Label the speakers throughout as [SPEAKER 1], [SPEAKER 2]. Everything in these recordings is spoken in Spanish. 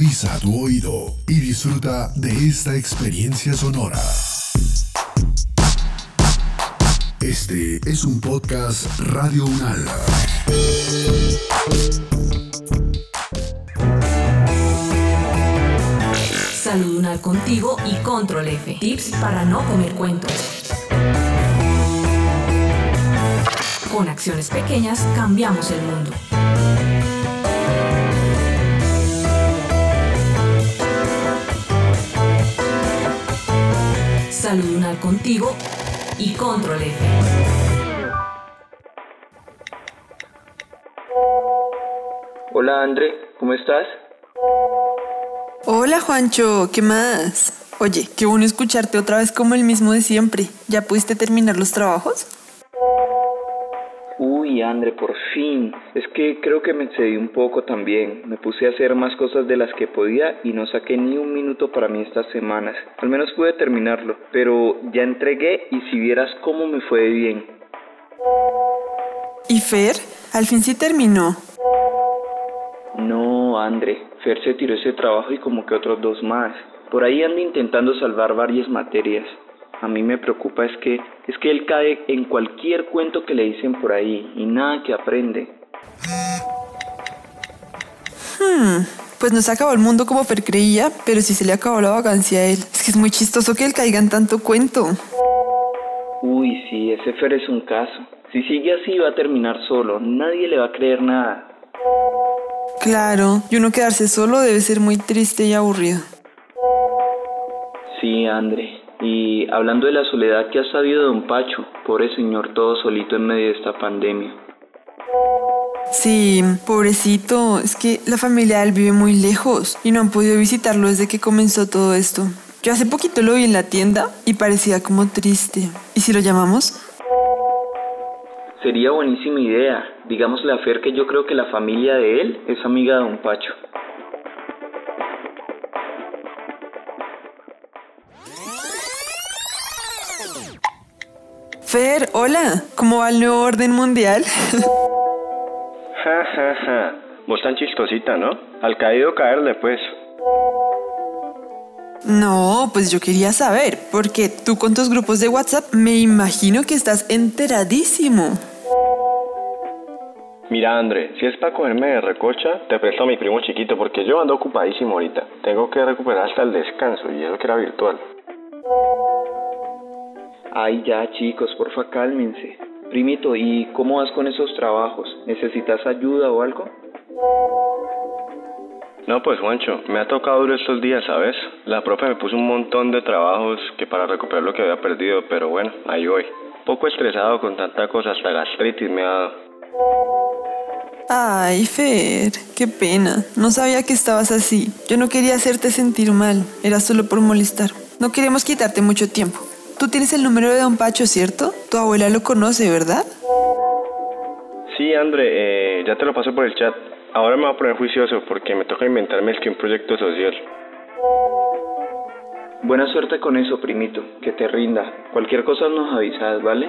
[SPEAKER 1] Agudiza tu oído y disfruta de esta experiencia sonora. Este es un podcast Radio Unal.
[SPEAKER 2] Salud Unal contigo y Control F. Tips para no comer cuentos. Con acciones pequeñas cambiamos el mundo. Salud Unal contigo y Control F.
[SPEAKER 3] Hola André, ¿cómo estás?
[SPEAKER 4] Hola Juancho, ¿qué más? Oye, qué bueno escucharte otra vez como el mismo de siempre. ¿Ya pudiste terminar los trabajos?
[SPEAKER 3] Uy, André, por fin. Es que creo que me excedí un poco también. Me puse a hacer más cosas de las que podía y no saqué ni un minuto para mí estas semanas. Al menos pude terminarlo, pero ya entregué y si vieras cómo me fue de bien.
[SPEAKER 4] ¿Y Fer? Al fin sí terminó.
[SPEAKER 3] No, André. Fer se tiró ese trabajo y como que otros dos más. Por ahí ando intentando salvar varias materias. A mí me preocupa es que es que él cae en cualquier cuento que le dicen por ahí y nada que aprende.
[SPEAKER 4] Hmm, pues no se acabó el mundo como Fer creía, pero sí se le acabó la vacancia a él. Es que es muy chistoso que él caiga en tanto cuento.
[SPEAKER 3] Uy, sí, ese Fer es un caso. Si sigue así va a terminar solo. Nadie le va a creer nada.
[SPEAKER 4] Claro, y uno quedarse solo debe ser muy triste y aburrido.
[SPEAKER 3] Sí, André. Y hablando de la soledad que ha sabido don Pacho, pobre señor todo solito en medio de esta pandemia.
[SPEAKER 4] Sí, pobrecito, es que la familia de él vive muy lejos y no han podido visitarlo desde que comenzó todo esto. Yo hace poquito lo vi en la tienda y parecía como triste. ¿Y si lo llamamos?
[SPEAKER 3] Sería buenísima idea. Digámosle a Fer que yo creo que la familia de él es amiga de don Pacho.
[SPEAKER 4] Fer, hola, ¿cómo va el nuevo orden mundial?
[SPEAKER 5] Ja, ja, ja. Vos tan chistosita, ¿no? Al caído caerle, pues.
[SPEAKER 4] No, pues yo quería saber, porque tú con tus grupos de WhatsApp me imagino que estás enteradísimo.
[SPEAKER 5] Mira, André, si es para cogerme de recocha, te presto a mi primo chiquito porque yo ando ocupadísimo ahorita. Tengo que recuperar hasta el descanso y eso que era virtual.
[SPEAKER 3] Ay, ya chicos, porfa, cálmense. Primito, ¿y cómo vas con esos trabajos? ¿Necesitas ayuda o algo?
[SPEAKER 5] No, pues Juancho, me ha tocado duro estos días, ¿sabes? La profe me puso un montón de trabajos que para recuperar lo que había perdido, pero bueno, ahí voy. Poco estresado con tanta cosa, hasta gastritis me ha dado.
[SPEAKER 4] Ay, Fer, qué pena. No sabía que estabas así. Yo no quería hacerte sentir mal. Era solo por molestar. No queremos quitarte mucho tiempo. Tú tienes el número de Don Pacho, ¿cierto? Tu abuela lo conoce, ¿verdad?
[SPEAKER 5] Sí, André, eh, ya te lo paso por el chat. Ahora me voy a poner juicioso porque me toca inventarme el que un proyecto social.
[SPEAKER 3] Buena suerte con eso, primito. Que te rinda. Cualquier cosa nos avisas, ¿vale?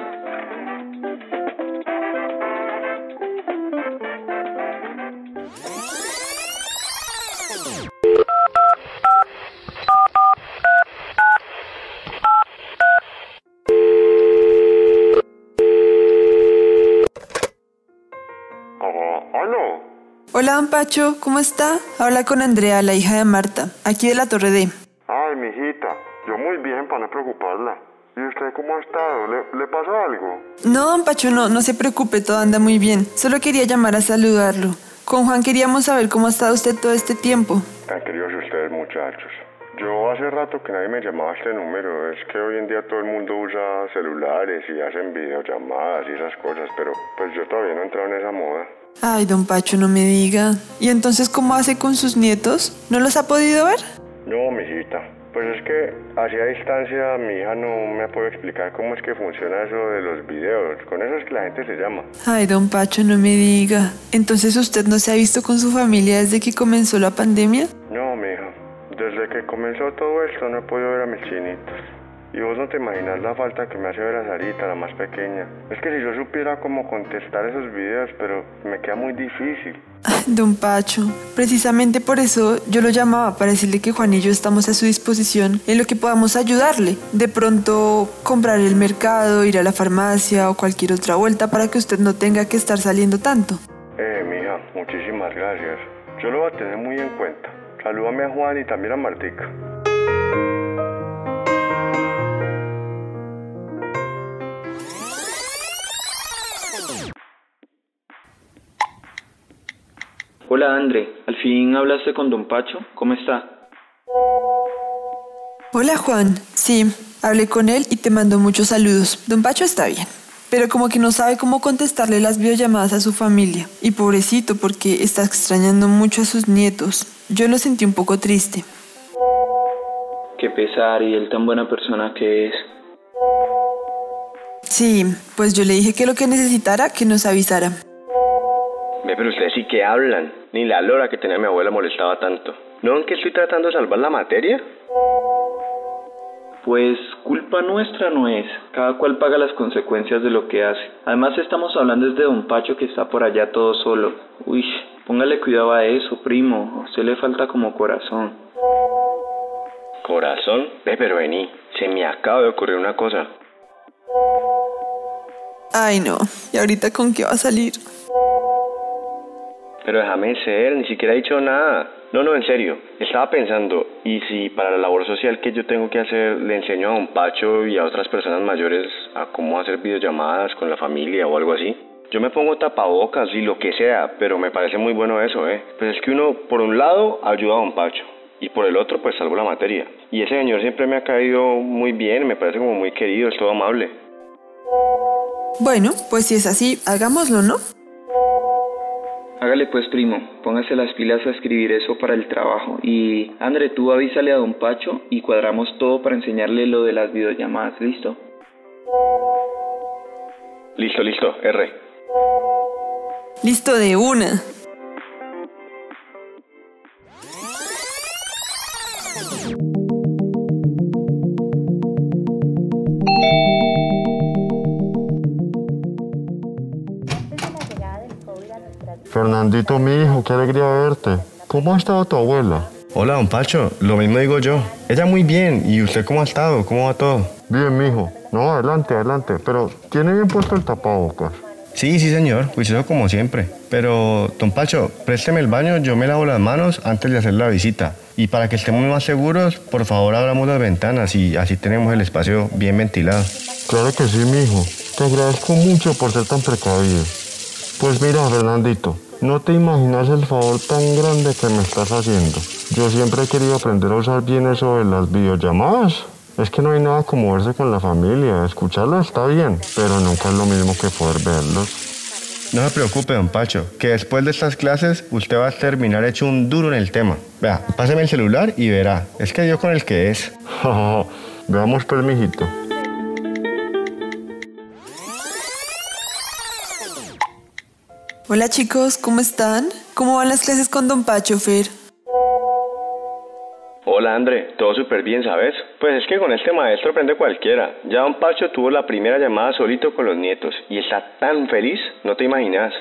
[SPEAKER 4] Hola, Don Pacho, ¿cómo está? Habla con Andrea, la hija de Marta, aquí de la Torre D.
[SPEAKER 6] Ay, mijita, yo muy bien para no preocuparla. ¿Y usted cómo ha estado? ¿Le, le pasó algo?
[SPEAKER 4] No, Don Pacho, no, no se preocupe, todo anda muy bien. Solo quería llamar a saludarlo. Con Juan queríamos saber cómo ha estado usted todo este tiempo.
[SPEAKER 6] Tan queridos ustedes, muchachos. Yo hace rato que nadie me llamaba a este número. Es que hoy en día todo el mundo usa celulares y hacen videollamadas y esas cosas, pero pues yo todavía no he entrado en esa moda.
[SPEAKER 4] Ay, don Pacho, no me diga. ¿Y entonces cómo hace con sus nietos? ¿No los ha podido ver?
[SPEAKER 6] No, mijita. Pues es que hacia distancia mi hija no me puede explicar cómo es que funciona eso de los videos. Con eso es que la gente se llama.
[SPEAKER 4] Ay, don Pacho, no me diga. Entonces usted no se ha visto con su familia desde que comenzó la pandemia?
[SPEAKER 6] No, mija. Desde que comenzó todo esto no he podido ver a mis chinitos. Y vos no te imaginas la falta que me hace ver a Sarita, la más pequeña. Es que si yo supiera cómo contestar esos videos, pero me queda muy difícil.
[SPEAKER 4] Don Pacho, precisamente por eso yo lo llamaba para decirle que Juan y yo estamos a su disposición en lo que podamos ayudarle. De pronto comprar el mercado, ir a la farmacia o cualquier otra vuelta para que usted no tenga que estar saliendo tanto.
[SPEAKER 6] Eh, mija, muchísimas gracias. Yo lo voy a tener muy en cuenta. Salúdame a Juan y también a Martica.
[SPEAKER 3] Hola André, al fin hablaste con don Pacho, ¿cómo está?
[SPEAKER 4] Hola Juan, sí, hablé con él y te mandó muchos saludos. Don Pacho está bien, pero como que no sabe cómo contestarle las videollamadas a su familia. Y pobrecito porque está extrañando mucho a sus nietos. Yo lo sentí un poco triste.
[SPEAKER 3] Qué pesar y él tan buena persona que es.
[SPEAKER 4] Sí, pues yo le dije que lo que necesitara, que nos avisara.
[SPEAKER 5] Ve, pero ustedes sí que hablan. Ni la lora que tenía mi abuela molestaba tanto. ¿No ven que estoy tratando de salvar la materia?
[SPEAKER 3] Pues culpa nuestra no es. Cada cual paga las consecuencias de lo que hace. Además estamos hablando desde don Pacho que está por allá todo solo. Uy, póngale cuidado a eso, primo. A usted le falta como corazón.
[SPEAKER 5] Corazón. Ve, pero vení. Se me acaba de ocurrir una cosa.
[SPEAKER 4] Ay no, ¿y ahorita con qué va a salir?
[SPEAKER 5] Pero déjame ser, ni siquiera he dicho nada. No, no, en serio. Estaba pensando, ¿y si para la labor social que yo tengo que hacer le enseño a Don Pacho y a otras personas mayores a cómo hacer videollamadas con la familia o algo así? Yo me pongo tapabocas y lo que sea, pero me parece muy bueno eso, ¿eh? Pues es que uno, por un lado, ayuda a Don Pacho y por el otro, pues salvo la materia. Y ese señor siempre me ha caído muy bien, me parece como muy querido, es todo amable.
[SPEAKER 4] Bueno, pues si es así, hagámoslo, ¿no?
[SPEAKER 3] Hágale pues primo, póngase las pilas a escribir eso para el trabajo. Y André, tú avísale a don Pacho y cuadramos todo para enseñarle lo de las videollamadas, ¿listo?
[SPEAKER 5] Listo, listo, R.
[SPEAKER 4] Listo de una.
[SPEAKER 6] Fernandito, mi hijo, qué alegría verte. ¿Cómo ha estado tu abuela?
[SPEAKER 5] Hola, don Pacho, lo mismo digo yo. Ella muy bien, ¿y usted cómo ha estado? ¿Cómo va todo?
[SPEAKER 6] Bien, mijo. No, adelante, adelante. Pero tiene bien puesto el tapabocas.
[SPEAKER 5] Sí, sí, señor, juicioso como siempre. Pero, don Pacho, présteme el baño, yo me lavo las manos antes de hacer la visita. Y para que estemos más seguros, por favor abramos las ventanas y así tenemos el espacio bien ventilado.
[SPEAKER 6] Claro que sí, mijo. Te agradezco mucho por ser tan precavido. Pues mira, Fernandito, no te imaginas el favor tan grande que me estás haciendo. Yo siempre he querido aprender a usar bien eso de las videollamadas. Es que no hay nada como verse con la familia. Escucharlo está bien, pero nunca es lo mismo que poder verlos.
[SPEAKER 5] No se preocupe, don Pacho, que después de estas clases usted va a terminar hecho un duro en el tema. Vea, páseme el celular y verá. Es que yo con el que es.
[SPEAKER 6] Veamos pues, mijito.
[SPEAKER 4] Hola chicos, ¿cómo están? ¿Cómo van las clases con Don Pacho, Fer?
[SPEAKER 5] Hola André, todo súper bien, ¿sabes? Pues es que con este maestro aprende cualquiera. Ya Don Pacho tuvo la primera llamada solito con los nietos y está tan feliz, no te imaginas.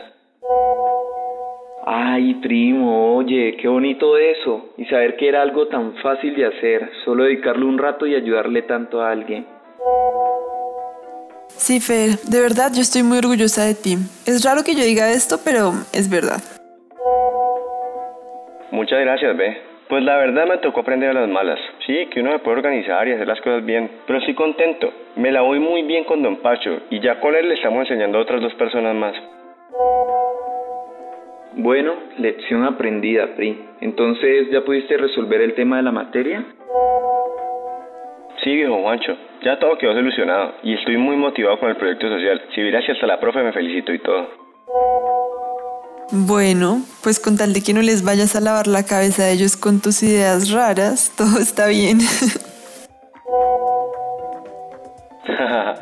[SPEAKER 3] Ay, primo, oye, qué bonito eso. Y saber que era algo tan fácil de hacer, solo dedicarle un rato y ayudarle tanto a alguien.
[SPEAKER 4] Sí, Fer, de verdad yo estoy muy orgullosa de ti. Es raro que yo diga esto, pero es verdad.
[SPEAKER 5] Muchas gracias, Be. Pues la verdad me tocó aprender a las malas. Sí, que uno se puede organizar y hacer las cosas bien, pero estoy contento. Me la voy muy bien con Don Pacho y ya con él le estamos enseñando a otras dos personas más.
[SPEAKER 3] Bueno, lección aprendida, Pri. Entonces, ¿ya pudiste resolver el tema de la materia?
[SPEAKER 5] Sí, viejo Juancho, ya todo quedó solucionado y estoy muy motivado con el proyecto social. Si vieras que hasta la profe me felicito y todo.
[SPEAKER 4] Bueno, pues con tal de que no les vayas a lavar la cabeza a ellos con tus ideas raras, todo está bien.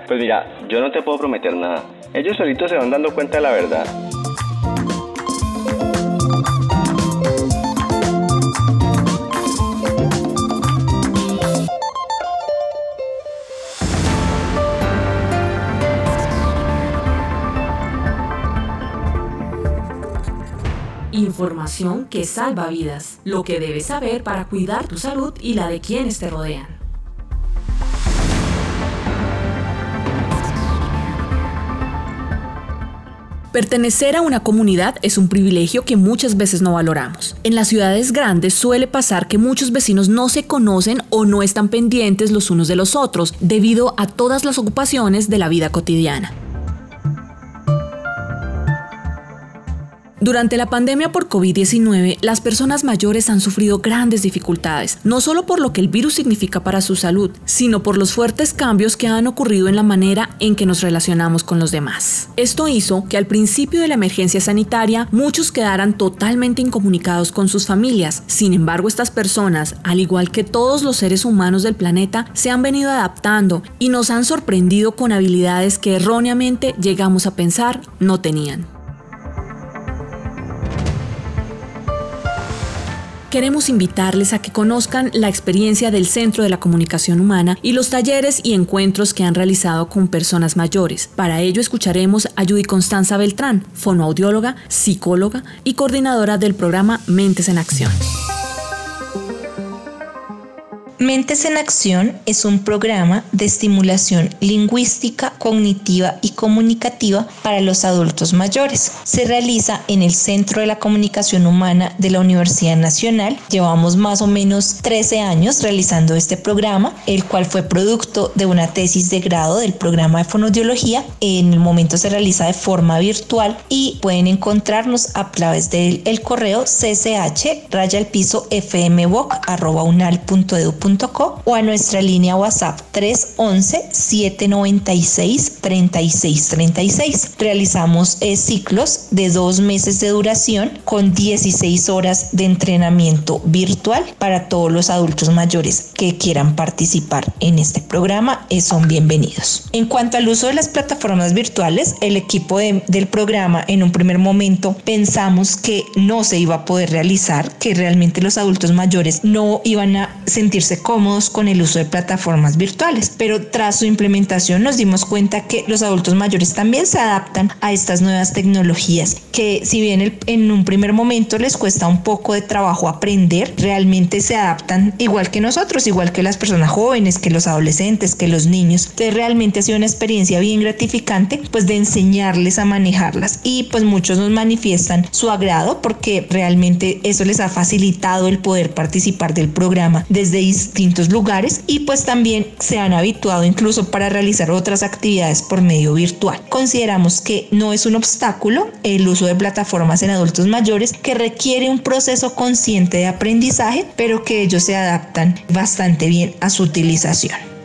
[SPEAKER 5] pues mira, yo no te puedo prometer nada. Ellos solitos se van dando cuenta de la verdad.
[SPEAKER 2] Información que salva vidas. Lo que debes saber para cuidar tu salud y la de quienes te rodean. Pertenecer a una comunidad es un privilegio que muchas veces no valoramos. En las ciudades grandes suele pasar que muchos vecinos no se conocen o no están pendientes los unos de los otros debido a todas las ocupaciones de la vida cotidiana. Durante la pandemia por COVID-19, las personas mayores han sufrido grandes dificultades, no solo por lo que el virus significa para su salud, sino por los fuertes cambios que han ocurrido en la manera en que nos relacionamos con los demás. Esto hizo que al principio de la emergencia sanitaria muchos quedaran totalmente incomunicados con sus familias. Sin embargo, estas personas, al igual que todos los seres humanos del planeta, se han venido adaptando y nos han sorprendido con habilidades que erróneamente llegamos a pensar no tenían. Queremos invitarles a que conozcan la experiencia del Centro de la Comunicación Humana y los talleres y encuentros que han realizado con personas mayores. Para ello escucharemos a Judy Constanza Beltrán, fonoaudióloga, psicóloga y coordinadora del programa Mentes en Acción.
[SPEAKER 7] Mentes en Acción es un programa de estimulación lingüística, cognitiva y comunicativa para los adultos mayores. Se realiza en el Centro de la Comunicación Humana de la Universidad Nacional. Llevamos más o menos 13 años realizando este programa, el cual fue producto de una tesis de grado del programa de fonodiología. En el momento se realiza de forma virtual y pueden encontrarnos a través del correo cch o a nuestra línea WhatsApp 311-796-3636. Realizamos eh, ciclos de dos meses de duración con 16 horas de entrenamiento virtual para todos los adultos mayores que quieran participar en este programa. Eh, son bienvenidos. En cuanto al uso de las plataformas virtuales, el equipo del programa en un primer momento pensamos que no se iba a poder realizar, que realmente los adultos mayores no iban a sentirse cómodos con el uso de plataformas virtuales, pero tras su implementación nos dimos cuenta que los adultos mayores también se adaptan a estas nuevas tecnologías, que si bien en un primer momento les cuesta un poco de trabajo aprender, realmente se adaptan igual que nosotros, igual que las personas jóvenes, que los adolescentes, que los niños. Entonces realmente ha sido una experiencia bien gratificante, pues de enseñarles a manejarlas y pues muchos nos manifiestan su agrado porque realmente eso les ha facilitado el poder participar del programa desde distintos lugares y pues también se han habituado incluso para realizar otras actividades por medio virtual. Consideramos que no es un obstáculo el uso de plataformas en adultos mayores que requiere un proceso consciente de aprendizaje, pero que ellos se adaptan bastante bien a su utilización.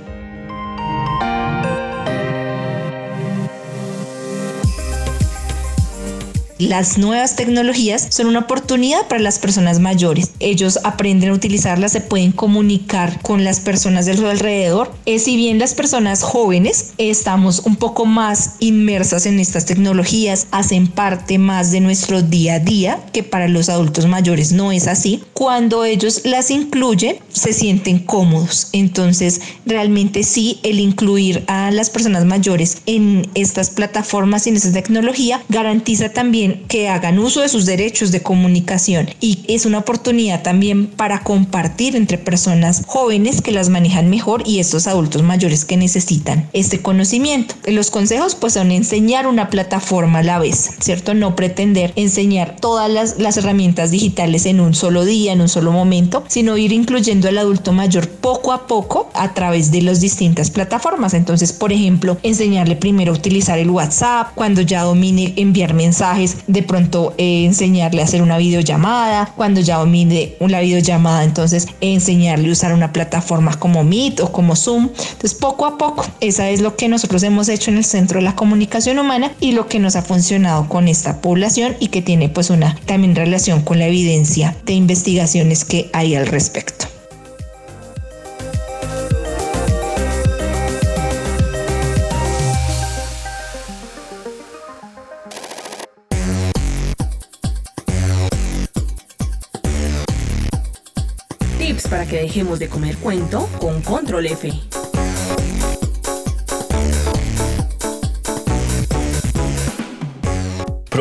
[SPEAKER 7] Las nuevas tecnologías son una oportunidad para las personas mayores. Ellos aprenden a utilizarlas, se pueden comunicar con las personas de su alrededor. Eh, si bien las personas jóvenes estamos un poco más inmersas en estas tecnologías, hacen parte más de nuestro día a día, que para los adultos mayores no es así. Cuando ellos las incluyen, se sienten cómodos. Entonces, realmente sí, el incluir a las personas mayores en estas plataformas y en esta tecnología garantiza también que hagan uso de sus derechos de comunicación y es una oportunidad también para compartir entre personas jóvenes que las manejan mejor y estos adultos mayores que necesitan este conocimiento. Los consejos pues son enseñar una plataforma a la vez, ¿cierto? No pretender enseñar todas las, las herramientas digitales en un solo día, en un solo momento, sino ir incluyendo al adulto mayor poco a poco a través de las distintas plataformas. Entonces, por ejemplo, enseñarle primero a utilizar el WhatsApp, cuando ya domine enviar mensajes, de pronto eh, enseñarle a hacer una videollamada, cuando ya domine una videollamada, entonces enseñarle a usar una plataforma como Meet o como Zoom. Entonces, poco a poco, esa es lo que nosotros hemos hecho en el Centro de la Comunicación Humana y lo que nos ha funcionado con esta población y que tiene pues una también relación con la evidencia de investigaciones que hay al respecto.
[SPEAKER 2] Dejemos de comer cuento con Control F.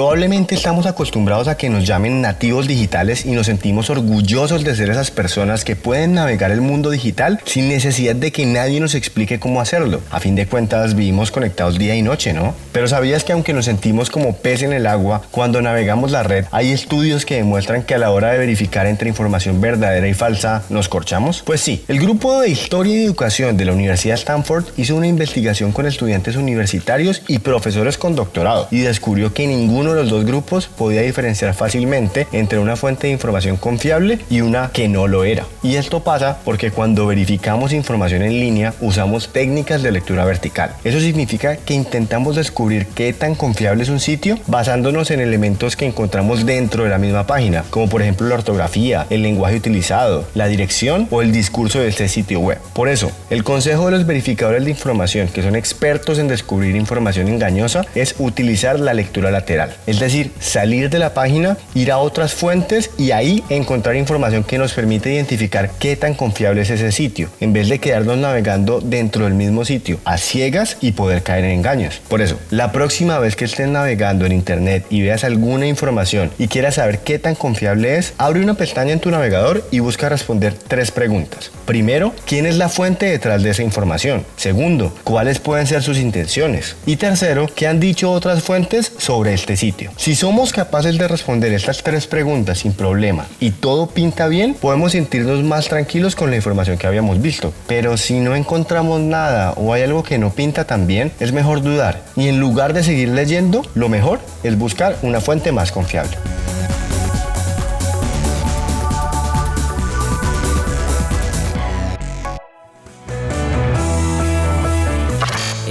[SPEAKER 5] Probablemente estamos acostumbrados a que nos llamen nativos digitales y nos sentimos orgullosos de ser esas personas que pueden navegar el mundo digital sin necesidad de que nadie nos explique cómo hacerlo. A fin de cuentas vivimos conectados día y noche, ¿no? Pero ¿sabías que aunque nos sentimos como pez en el agua, cuando navegamos la red hay estudios que demuestran que a la hora de verificar entre información verdadera y falsa nos corchamos? Pues sí, el grupo de Historia y Educación de la Universidad Stanford hizo una investigación con estudiantes universitarios y profesores con doctorado y descubrió que ninguno de los dos grupos podía diferenciar fácilmente entre una fuente de información confiable y una que no lo era. Y esto pasa porque cuando verificamos información en línea usamos técnicas de lectura vertical. Eso significa que intentamos descubrir qué tan confiable es un sitio basándonos en elementos que encontramos dentro de la misma página, como por ejemplo la ortografía, el lenguaje utilizado, la dirección o el discurso de este sitio web. Por eso, el consejo de los verificadores de información, que son expertos en descubrir información engañosa, es utilizar la lectura lateral. Es decir, salir de la página, ir a otras fuentes y ahí encontrar información que nos permite identificar qué tan confiable es ese sitio, en vez de quedarnos navegando dentro del mismo sitio a ciegas y poder caer en engaños. Por eso, la próxima vez que estés navegando en internet y veas alguna información y quieras saber qué tan confiable es, abre una pestaña en tu navegador y busca responder tres preguntas. Primero, ¿quién es la fuente detrás de esa información? Segundo, ¿cuáles pueden ser sus intenciones? Y tercero, ¿qué han dicho otras fuentes sobre este Si somos capaces de responder estas tres preguntas sin problema y todo pinta bien, podemos sentirnos más tranquilos con la información que habíamos visto. Pero si no encontramos nada o hay algo que no pinta tan bien, es mejor dudar. Y en lugar de seguir leyendo, lo mejor es buscar una fuente más confiable.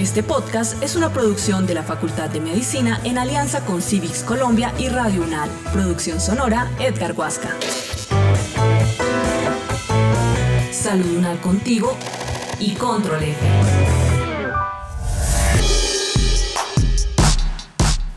[SPEAKER 2] Este podcast es una producción de la Facultad de Medicina en alianza con Civics Colombia y Radio UNAL. Producción sonora Edgar Huasca. Salud UNAL contigo y Control.